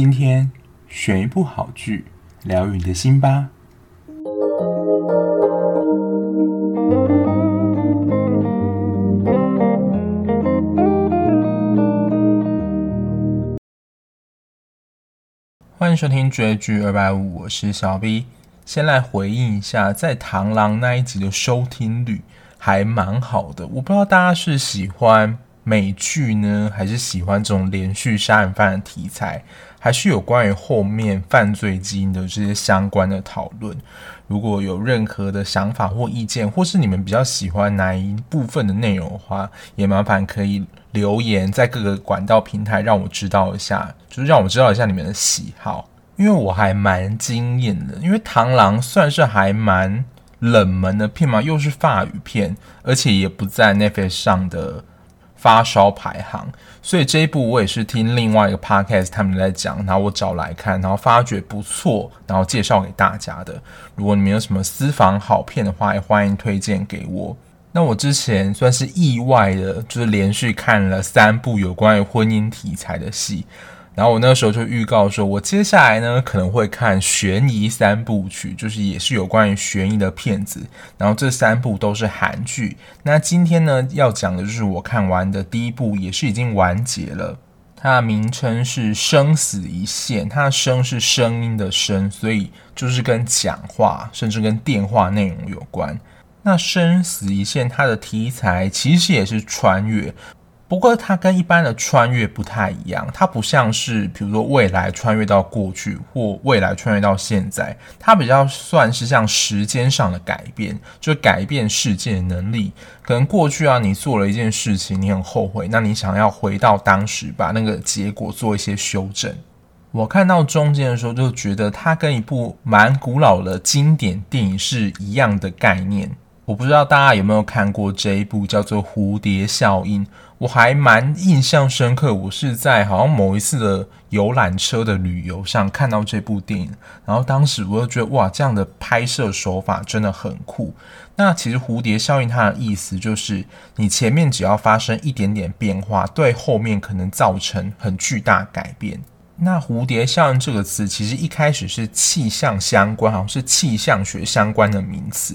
今天选一部好剧，疗愈你的心吧。欢迎收听追剧二百五，我是小 B。先来回应一下，在螳螂那一集的收听率还蛮好的。我不知道大家是喜欢美剧呢，还是喜欢这种连续杀人犯的题材，还是有关于后面犯罪基因的这些相关的讨论。如果有任何的想法或意见，或是你们比较喜欢哪一部分的内容的话，也麻烦可以留言在各个管道平台让我知道一下，就是让我知道一下你们的喜好。因为我还蛮惊艳的，因为《螳螂》算是还蛮冷门的片嘛，又是法语片，而且也不在 Netflix 上的发烧排行，所以这一部我也是听另外一个 podcast 他们在讲，然后我找来看，然后发觉不错，然后介绍给大家的。如果你们有什么私房好片的话，也欢迎推荐给我。那我之前算是意外的，就是连续看了三部有关于婚姻题材的戏。然后我那时候就预告说，我接下来呢可能会看悬疑三部曲，就是也是有关于悬疑的片子。然后这三部都是韩剧。那今天呢要讲的就是我看完的第一部，也是已经完结了。它的名称是《生死一线》，它的声是声音的声，所以就是跟讲话甚至跟电话内容有关。那《生死一线》它的题材其实也是穿越。不过它跟一般的穿越不太一样，它不像是比如说未来穿越到过去或未来穿越到现在，它比较算是像时间上的改变，就改变世界的能力。可能过去啊，你做了一件事情，你很后悔，那你想要回到当时，把那个结果做一些修正。我看到中间的时候，就觉得它跟一部蛮古老的经典电影是一样的概念。我不知道大家有没有看过这一部叫做《蝴蝶效应》，我还蛮印象深刻。我是在好像某一次的游览车的旅游上看到这部电影，然后当时我就觉得哇，这样的拍摄手法真的很酷。那其实蝴蝶效应它的意思就是，你前面只要发生一点点变化，对后面可能造成很巨大改变。那蝴蝶效应这个词其实一开始是气象相关，好像是气象学相关的名词。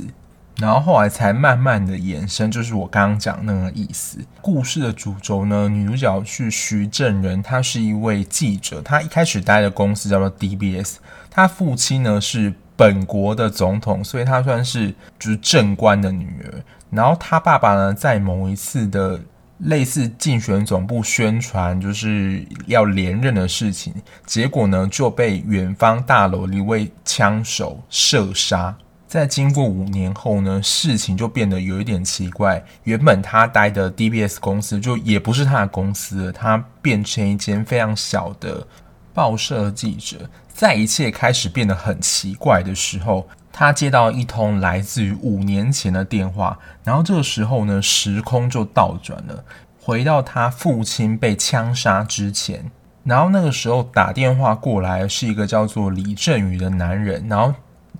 然后后来才慢慢的延伸，就是我刚刚讲那个意思。故事的主轴呢，女主角是徐正仁，她是一位记者，她一开始待的公司叫做 DBS。她父亲呢是本国的总统，所以她算是就是正官的女儿。然后她爸爸呢，在某一次的类似竞选总部宣传就是要连任的事情，结果呢就被远方大楼的一位枪手射杀。在经过五年后呢，事情就变得有一点奇怪。原本他待的 DBS 公司就也不是他的公司，他变成一间非常小的报社记者。在一切开始变得很奇怪的时候，他接到一通来自于五年前的电话，然后这个时候呢，时空就倒转了，回到他父亲被枪杀之前。然后那个时候打电话过来是一个叫做李振宇的男人，然后。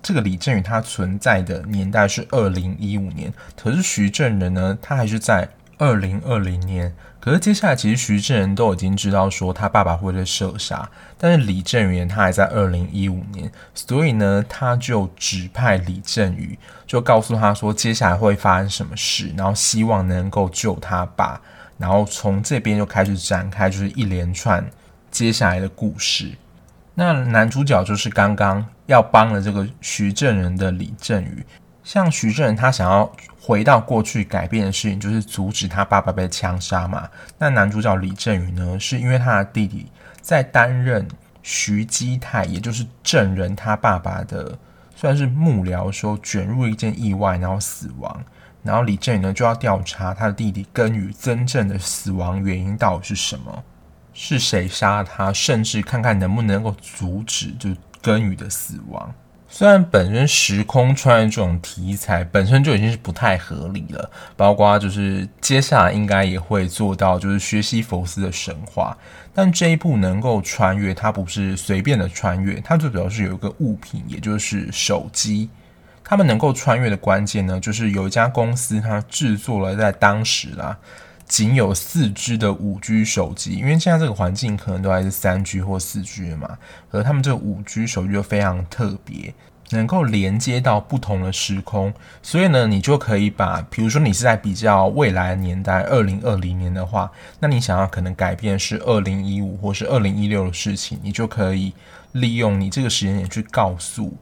这个李振宇他存在的年代是二零一五年，可是徐正仁呢，他还是在二零二零年。可是接下来，其实徐正仁都已经知道说他爸爸会被射杀，但是李振宇他还在二零一五年，所以呢，他就指派李振宇，就告诉他说接下来会发生什么事，然后希望能够救他爸，然后从这边就开始展开，就是一连串接下来的故事。那男主角就是刚刚要帮了这个徐正仁的李振宇，像徐正仁他想要回到过去改变的事情，就是阻止他爸爸被枪杀嘛。那男主角李振宇呢，是因为他的弟弟在担任徐基泰，也就是正仁他爸爸的算是幕僚的时候卷入一件意外，然后死亡。然后李振宇呢就要调查他的弟弟根宇真正的死亡原因到底是什么。是谁杀了他？甚至看看能不能够阻止就根宇的死亡。虽然本身时空穿越这种题材本身就已经是不太合理了，包括就是接下来应该也会做到就是薛西佛斯的神话，但这一部能够穿越，它不是随便的穿越，它最主要是有一个物品，也就是手机。他们能够穿越的关键呢，就是有一家公司它制作了在当时啦。仅有四支的五 G 手机，因为现在这个环境可能都还是三 G 或四 G 的嘛，而他们这个五 G 手机就非常特别，能够连接到不同的时空，所以呢，你就可以把，比如说你是在比较未来的年代，二零二零年的话，那你想要可能改变是二零一五或是二零一六的事情，你就可以利用你这个时间点去告诉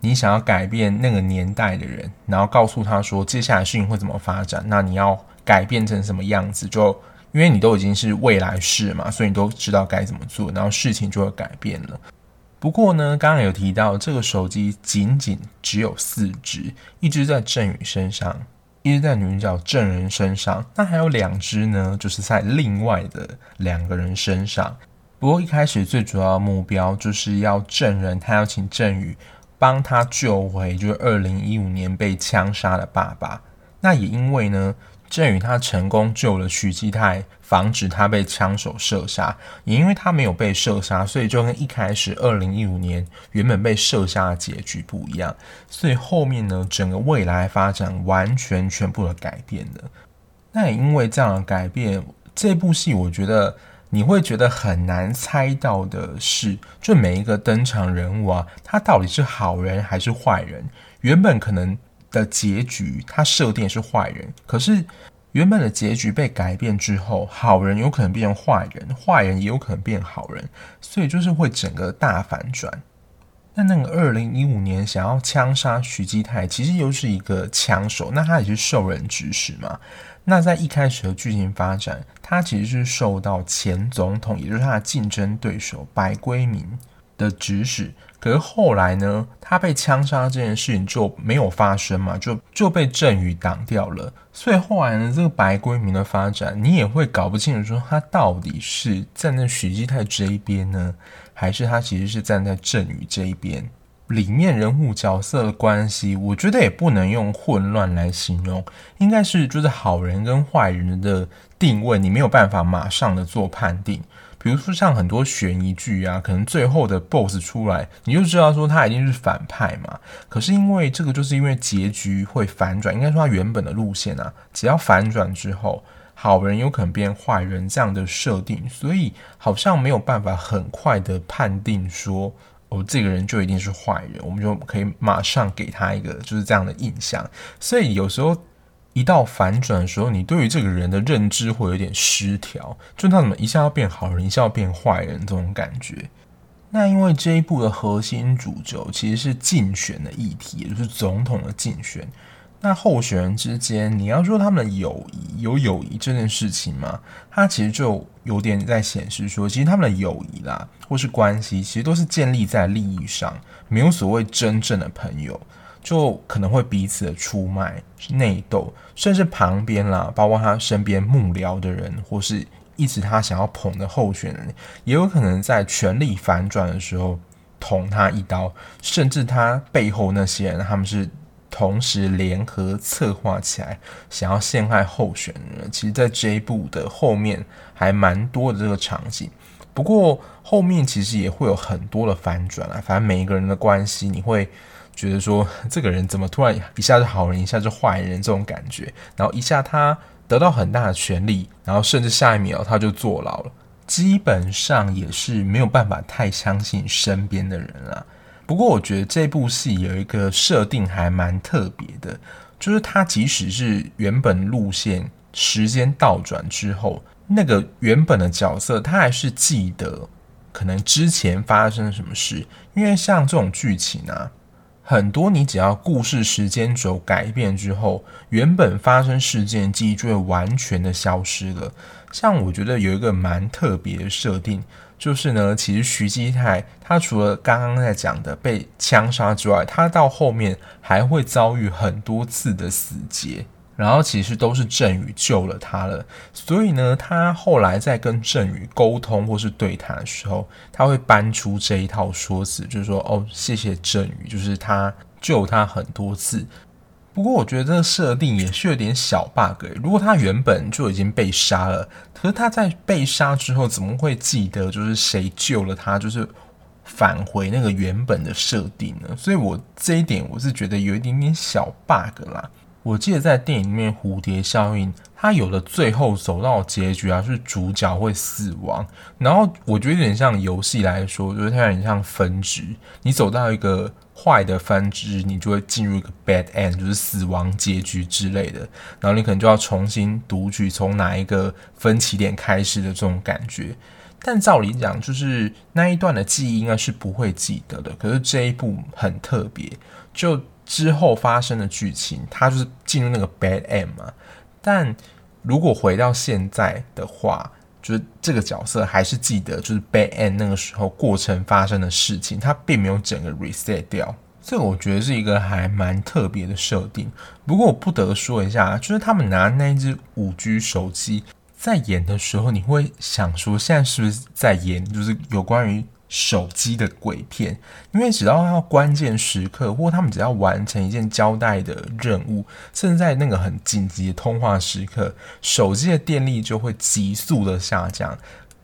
你想要改变那个年代的人，然后告诉他说接下来事情会怎么发展，那你要。改变成什么样子？就因为你都已经是未来式嘛，所以你都知道该怎么做，然后事情就会改变了。不过呢，刚刚有提到这个手机仅仅只有四只，一只在郑宇身上，一只在女主角郑人身上，那还有两只呢，就是在另外的两个人身上。不过一开始最主要的目标就是要郑人，他要请郑宇帮他救回，就是二零一五年被枪杀的爸爸。那也因为呢。郑宇他成功救了徐基泰，防止他被枪手射杀。也因为他没有被射杀，所以就跟一开始二零一五年原本被射杀的结局不一样。所以后面呢，整个未来发展完全全部的改变了。那也因为这样的改变，这部戏我觉得你会觉得很难猜到的是，就每一个登场人物啊，他到底是好人还是坏人？原本可能。的结局，他设定是坏人，可是原本的结局被改变之后，好人有可能变成坏人，坏人也有可能变好人，所以就是会整个大反转。那那个二零一五年想要枪杀徐基泰，其实又是一个枪手，那他也是受人指使嘛。那在一开始的剧情发展，他其实是受到前总统，也就是他的竞争对手白圭明的指使。可是后来呢，他被枪杀这件事情就没有发生嘛，就就被郑宇挡掉了。所以后来呢，这个白圭明的发展，你也会搞不清楚，说他到底是站在许基泰这一边呢，还是他其实是站在郑宇这一边？里面人物角色的关系，我觉得也不能用混乱来形容，应该是就是好人跟坏人的定位，你没有办法马上的做判定。比如说像很多悬疑剧啊，可能最后的 BOSS 出来，你就知道说他一定是反派嘛。可是因为这个，就是因为结局会反转，应该说他原本的路线啊，只要反转之后，好人有可能变坏人这样的设定，所以好像没有办法很快的判定说哦，这个人就一定是坏人，我们就可以马上给他一个就是这样的印象。所以有时候。一到反转的时候，你对于这个人的认知会有点失调，就他怎么一下要变好人，一下要变坏人这种感觉。那因为这一部的核心主轴其实是竞选的议题，也就是总统的竞选。那候选人之间，你要说他们的友谊有友谊这件事情吗？它其实就有点在显示说，其实他们的友谊啦，或是关系，其实都是建立在利益上，没有所谓真正的朋友。就可能会彼此的出卖、内斗，甚至旁边啦，包括他身边幕僚的人，或是一直他想要捧的候选人，也有可能在权力反转的时候捅他一刀，甚至他背后那些人，他们是同时联合策划起来想要陷害候选人。其实，在这一部的后面还蛮多的这个场景，不过后面其实也会有很多的反转啊。反正每一个人的关系，你会。觉得说这个人怎么突然一下是好人，一下是坏人这种感觉，然后一下他得到很大的权力，然后甚至下一秒他就坐牢了，基本上也是没有办法太相信身边的人了。不过我觉得这部戏有一个设定还蛮特别的，就是他即使是原本路线时间倒转之后，那个原本的角色他还是记得可能之前发生什么事，因为像这种剧情啊。很多你只要故事时间轴改变之后，原本发生事件记忆就会完全的消失了。像我觉得有一个蛮特别的设定，就是呢，其实徐基泰他除了刚刚在讲的被枪杀之外，他到后面还会遭遇很多次的死劫。然后其实都是郑宇救了他了，所以呢，他后来在跟郑宇沟通或是对谈的时候，他会搬出这一套说辞，就是说哦，谢谢郑宇，就是他救他很多次。不过我觉得这个设定也是有点小 bug，如果他原本就已经被杀了，可是他在被杀之后怎么会记得就是谁救了他，就是返回那个原本的设定呢？所以我这一点我是觉得有一点点小 bug 啦。我记得在电影里面，蝴蝶效应它有的最后走到结局啊，是主角会死亡。然后我觉得有点像游戏来说，就是它有点像分支，你走到一个坏的分支，你就会进入一个 bad end，就是死亡结局之类的。然后你可能就要重新读取从哪一个分歧点开始的这种感觉。但照理讲，就是那一段的记忆应该是不会记得的。可是这一部很特别，就。之后发生的剧情，他就是进入那个 bad end 嘛。但如果回到现在的话，就是这个角色还是记得，就是 bad end 那个时候过程发生的事情，他并没有整个 reset 掉。这个我觉得是一个还蛮特别的设定。不过我不得说一下，就是他们拿那只五 G 手机在演的时候，你会想说，现在是不是在演，就是有关于。手机的鬼片，因为只要要关键时刻，或他们只要完成一件交代的任务，甚至在那个很紧急的通话时刻，手机的电力就会急速的下降，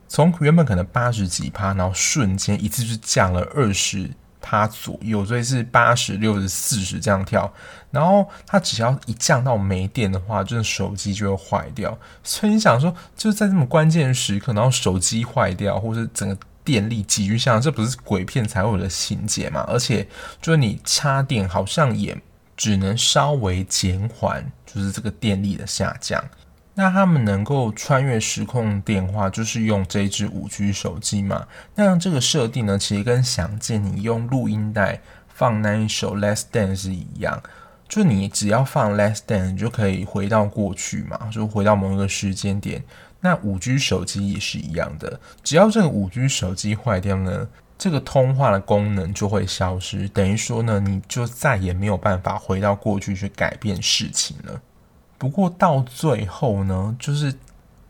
从原本可能八十几趴，然后瞬间一次就降了二十趴左右，所以是八十、六十、四十这样跳。然后它只要一降到没电的话，就是手机就会坏掉。所以你想说，就是在这么关键时刻，然后手机坏掉，或是整个。电力急剧下降，这不是鬼片才会有的情节嘛？而且就是你插电，好像也只能稍微减缓，就是这个电力的下降。那他们能够穿越时空电话，就是用这支五 G 手机嘛？那这个设定呢，其实跟想见你用录音带放那一首《Less Than》是》一样，就你只要放《Less Than》，你就可以回到过去嘛，就回到某一个时间点。那五 G 手机也是一样的，只要这个五 G 手机坏掉呢，这个通话的功能就会消失，等于说呢，你就再也没有办法回到过去去改变事情了。不过到最后呢，就是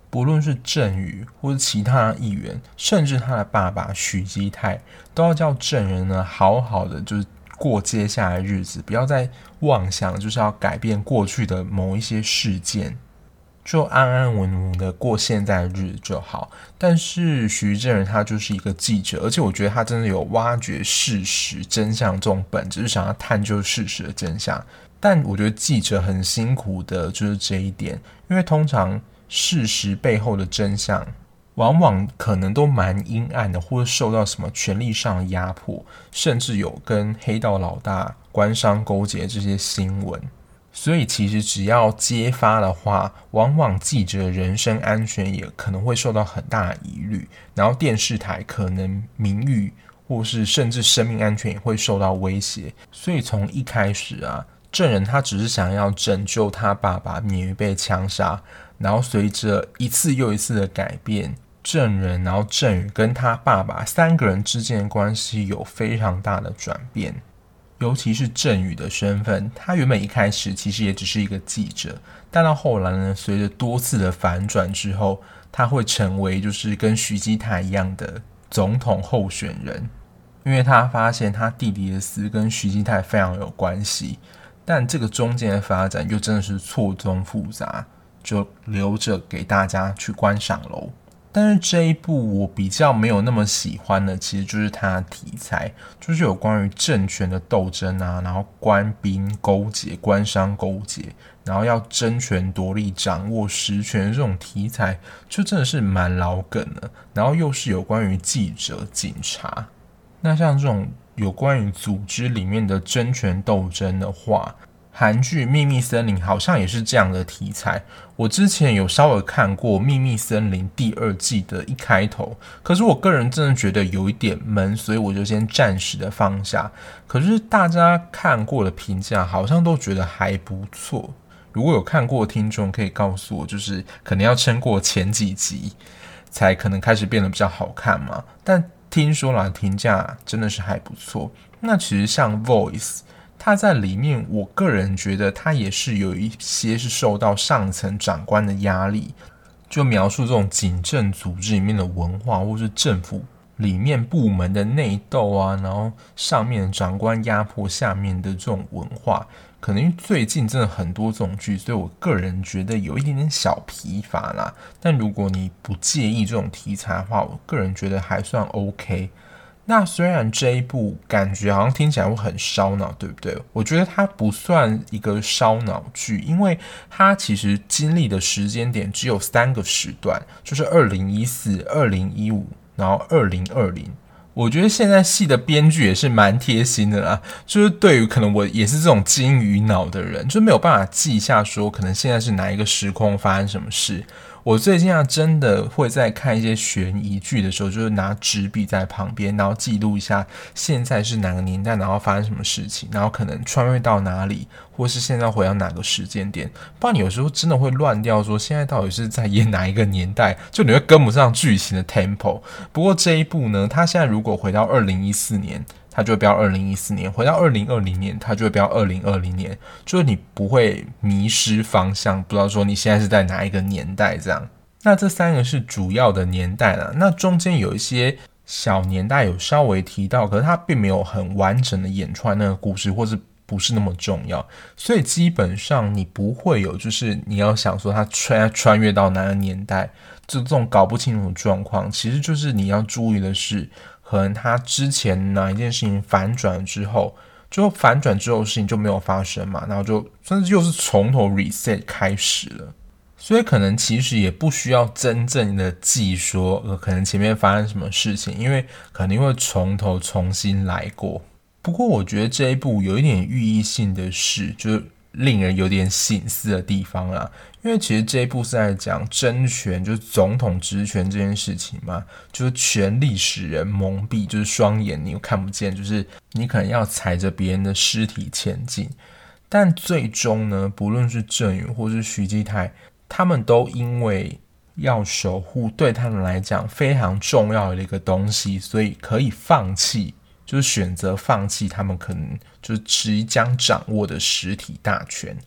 不论是郑宇或者其他议员，甚至他的爸爸许基泰，都要叫证人呢，好好的就是过接下来日子，不要再妄想就是要改变过去的某一些事件。就安安稳稳的过现在的日子就好。但是徐正仁他就是一个记者，而且我觉得他真的有挖掘事实真相这种本质，是想要探究事实的真相。但我觉得记者很辛苦的就是这一点，因为通常事实背后的真相，往往可能都蛮阴暗的，或者受到什么权力上的压迫，甚至有跟黑道老大官商勾结这些新闻。所以，其实只要揭发的话，往往记者人身安全也可能会受到很大的疑虑，然后电视台可能名誉或是甚至生命安全也会受到威胁。所以从一开始啊，证人他只是想要拯救他爸爸免于被枪杀，然后随着一次又一次的改变，证人然后郑宇跟他爸爸三个人之间的关系有非常大的转变。尤其是郑宇的身份，他原本一开始其实也只是一个记者，但到后来呢，随着多次的反转之后，他会成为就是跟徐基泰一样的总统候选人，因为他发现他弟弟的死跟徐基泰非常有关系，但这个中间的发展又真的是错综复杂，就留着给大家去观赏喽。但是这一部我比较没有那么喜欢的，其实就是它的题材，就是有关于政权的斗争啊，然后官兵勾结、官商勾结，然后要争权夺利、掌握实权这种题材，就真的是蛮老梗的。然后又是有关于记者、警察，那像这种有关于组织里面的争权斗争的话。韩剧《秘密森林》好像也是这样的题材。我之前有稍微看过《秘密森林》第二季的一开头，可是我个人真的觉得有一点闷，所以我就先暂时的放下。可是大家看过的评价好像都觉得还不错。如果有看过的听众可以告诉我，就是可能要撑过前几集才可能开始变得比较好看嘛？但听说啦，评价真的是还不错。那其实像《Voice》。他在里面，我个人觉得他也是有一些是受到上层长官的压力，就描述这种警政组织里面的文化，或是政府里面部门的内斗啊，然后上面长官压迫下面的这种文化，可能最近真的很多这种剧，所以我个人觉得有一点点小疲乏啦。但如果你不介意这种题材的话，我个人觉得还算 OK。那虽然这一部感觉好像听起来会很烧脑，对不对？我觉得它不算一个烧脑剧，因为它其实经历的时间点只有三个时段，就是二零一四、二零一五，然后二零二零。我觉得现在戏的编剧也是蛮贴心的啦，就是对于可能我也是这种金鱼脑的人，就没有办法记下说可能现在是哪一个时空发生什么事。我最近啊，真的会在看一些悬疑剧的时候，就是拿纸笔在旁边，然后记录一下现在是哪个年代，然后发生什么事情，然后可能穿越到哪里，或是现在回到哪个时间点。不然你有时候真的会乱掉，说现在到底是在演哪一个年代，就你会跟不上剧情的 tempo。不过这一部呢，它现在如果回到二零一四年。它就会标二零一四年，回到二零二零年，它就会标二零二零年，就是你不会迷失方向，不知道说你现在是在哪一个年代这样。那这三个是主要的年代了，那中间有一些小年代有稍微提到，可是它并没有很完整的演出来那个故事，或是不是那么重要，所以基本上你不会有就是你要想说它穿穿越到哪个年代，就这种搞不清楚状况，其实就是你要注意的是。可能他之前哪一件事情反转之后，就反转之后事情就没有发生嘛，然后就甚至又是从头 reset 开始了，所以可能其实也不需要真正的记说，呃，可能前面发生什么事情，因为肯定会从头重新来过。不过我觉得这一部有一点寓意性的是，就是。令人有点醒思的地方啦，因为其实这一部是在讲争权，就是总统职权这件事情嘛，就是权力使人蒙蔽，就是双眼你又看不见，就是你可能要踩着别人的尸体前进，但最终呢，不论是郑宇或是徐继泰，他们都因为要守护对他们来讲非常重要的一个东西，所以可以放弃。就是选择放弃他们可能就是即将掌握的实体大权，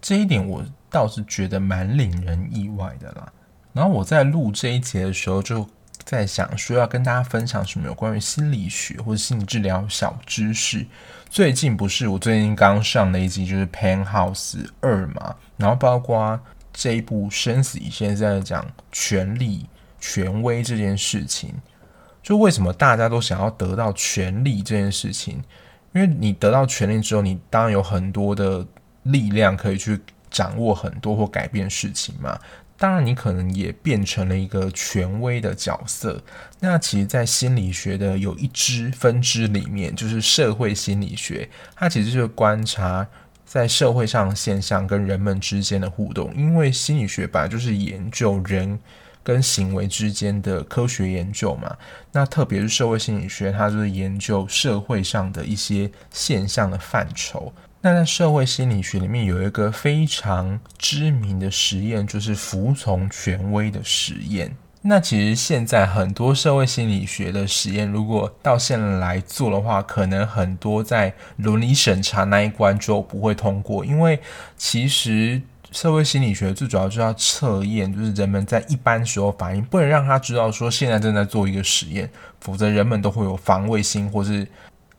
这一点我倒是觉得蛮令人意外的啦。然后我在录这一节的时候，就在想说要跟大家分享什么有关于心理学或者心理治疗小知识。最近不是我最近刚上的一集就是《Pen House 二》嘛，然后包括这一部《生死一线在讲权力、权威这件事情。就为什么大家都想要得到权力这件事情？因为你得到权力之后，你当然有很多的力量可以去掌握很多或改变事情嘛。当然，你可能也变成了一个权威的角色。那其实，在心理学的有一支分支里面，就是社会心理学，它其实就是观察在社会上的现象跟人们之间的互动。因为心理学本来就是研究人。跟行为之间的科学研究嘛，那特别是社会心理学，它就是研究社会上的一些现象的范畴。那在社会心理学里面有一个非常知名的实验，就是服从权威的实验。那其实现在很多社会心理学的实验，如果到现在来做的话，可能很多在伦理审查那一关就不会通过，因为其实。社会心理学最主要就是要测验，就是人们在一般时候反应，不能让他知道说现在正在做一个实验，否则人们都会有防卫心，或是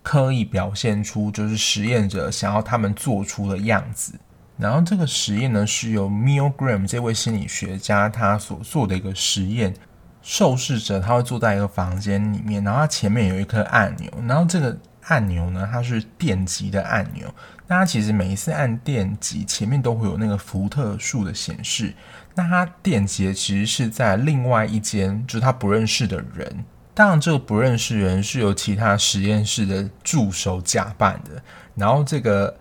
刻意表现出就是实验者想要他们做出的样子。然后这个实验呢，是由 Milgram 这位心理学家他所做的一个实验。受试者他会坐在一个房间里面，然后他前面有一颗按钮，然后这个按钮呢，它是电极的按钮。那它其实每一次按电极，前面都会有那个伏特数的显示。那他电极其实是在另外一间，就是他不认识的人。当然，这个不认识人是由其他实验室的助手假扮的。然后这个。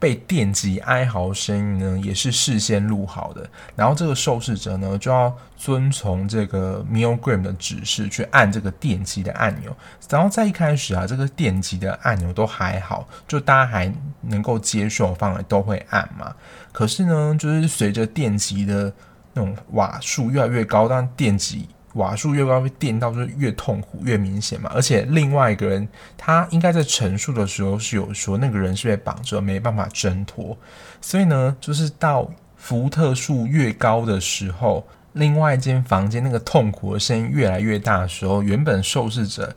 被电击哀嚎声音呢，也是事先录好的。然后这个受试者呢，就要遵从这个 Milgram 的指示去按这个电击的按钮。然后在一开始啊，这个电击的按钮都还好，就大家还能够接受范围都会按嘛。可是呢，就是随着电击的那种瓦数越来越高，但电击。瓦数越高，被电到就越痛苦、越明显嘛。而且另外一个人，他应该在陈述的时候是有说，那个人是被绑着，没办法挣脱。所以呢，就是到伏特数越高的时候，另外一间房间那个痛苦的声音越来越大的时候，原本受试者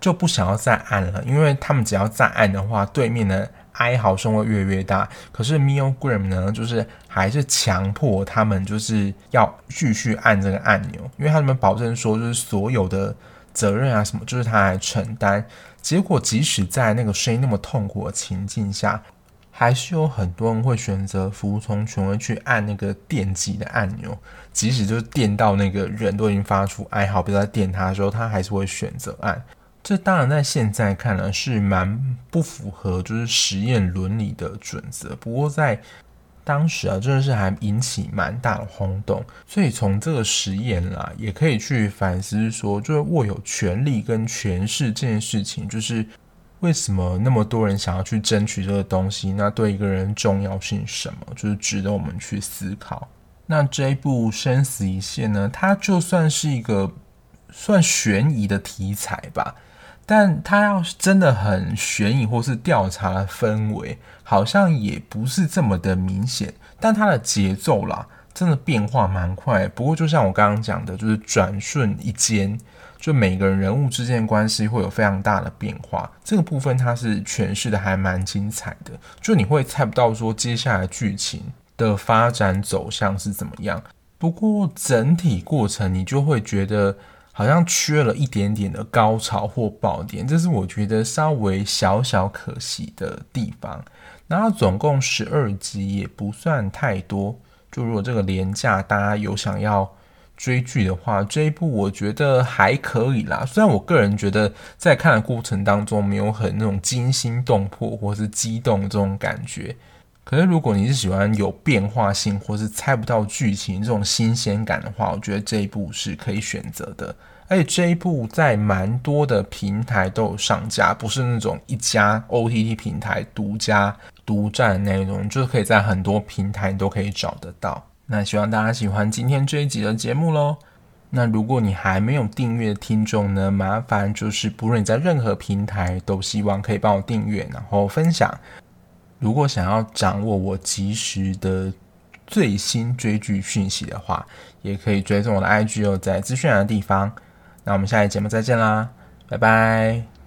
就不想要再按了，因为他们只要再按的话，对面的。哀嚎声会越来越大，可是 Milgram 呢，就是还是强迫他们就是要继续按这个按钮，因为他们保证说，就是所有的责任啊什么，就是他来承担。结果即使在那个声音那么痛苦的情境下，还是有很多人会选择服从权威去按那个电击的按钮，即使就是电到那个人都已经发出哀嚎，不要再电他的时候，他还是会选择按。这当然在现在看来是蛮不符合就是实验伦理的准则，不过在当时啊，真的是还引起蛮大的轰动。所以从这个实验啦，也可以去反思说，就是握有权力跟权势这件事情，就是。为什么那么多人想要去争取这个东西？那对一个人重要性什么？就是值得我们去思考。那这一部《生死一线》呢？它就算是一个算悬疑的题材吧，但它要是真的很悬疑或是调查的氛围，好像也不是这么的明显。但它的节奏啦，真的变化蛮快。不过就像我刚刚讲的，就是转瞬一间。就每个人人物之间的关系会有非常大的变化，这个部分它是诠释的还蛮精彩的。就你会猜不到说接下来剧情的发展走向是怎么样，不过整体过程你就会觉得好像缺了一点点的高潮或爆点，这是我觉得稍微小小可惜的地方。然后总共十二集也不算太多，就如果这个廉价大家有想要。追剧的话，这一部我觉得还可以啦。虽然我个人觉得在看的过程当中没有很那种惊心动魄或是激动这种感觉，可是如果你是喜欢有变化性或是猜不到剧情这种新鲜感的话，我觉得这一部是可以选择的。而且这一部在蛮多的平台都有上架，不是那种一家 OTT 平台独家独占的那种，就是可以在很多平台都可以找得到。那希望大家喜欢今天这一集的节目喽。那如果你还没有订阅听众呢，麻烦就是不论你在任何平台，都希望可以帮我订阅，然后分享。如果想要掌握我及时的最新追剧讯息的话，也可以追踪我的 IG 哦，在资讯栏的地方。那我们下期节目再见啦，拜拜。